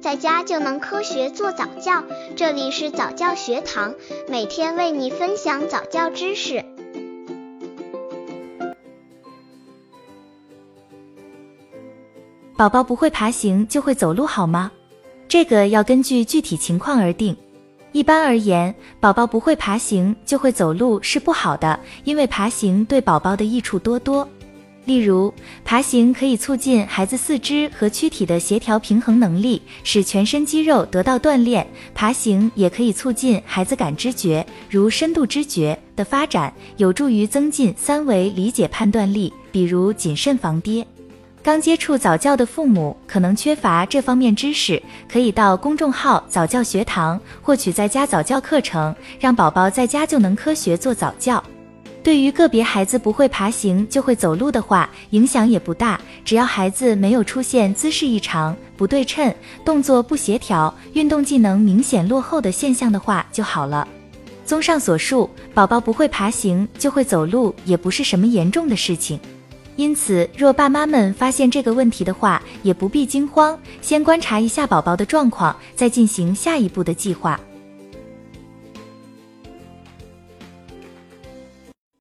在家就能科学做早教。这里是早教学堂，每天为你分享早教知识。宝宝不会爬行就会走路好吗？这个要根据具体情况而定。一般而言，宝宝不会爬行就会走路是不好的，因为爬行对宝宝的益处多多。例如，爬行可以促进孩子四肢和躯体的协调平衡能力，使全身肌肉得到锻炼；爬行也可以促进孩子感知觉，如深度知觉的发展，有助于增进三维理解判断力，比如谨慎防跌。刚接触早教的父母可能缺乏这方面知识，可以到公众号早教学堂获取在家早教课程，让宝宝在家就能科学做早教。对于个别孩子不会爬行就会走路的话，影响也不大，只要孩子没有出现姿势异常、不对称、动作不协调、运动技能明显落后的现象的话就好了。综上所述，宝宝不会爬行就会走路也不是什么严重的事情。因此，若爸妈们发现这个问题的话，也不必惊慌，先观察一下宝宝的状况，再进行下一步的计划。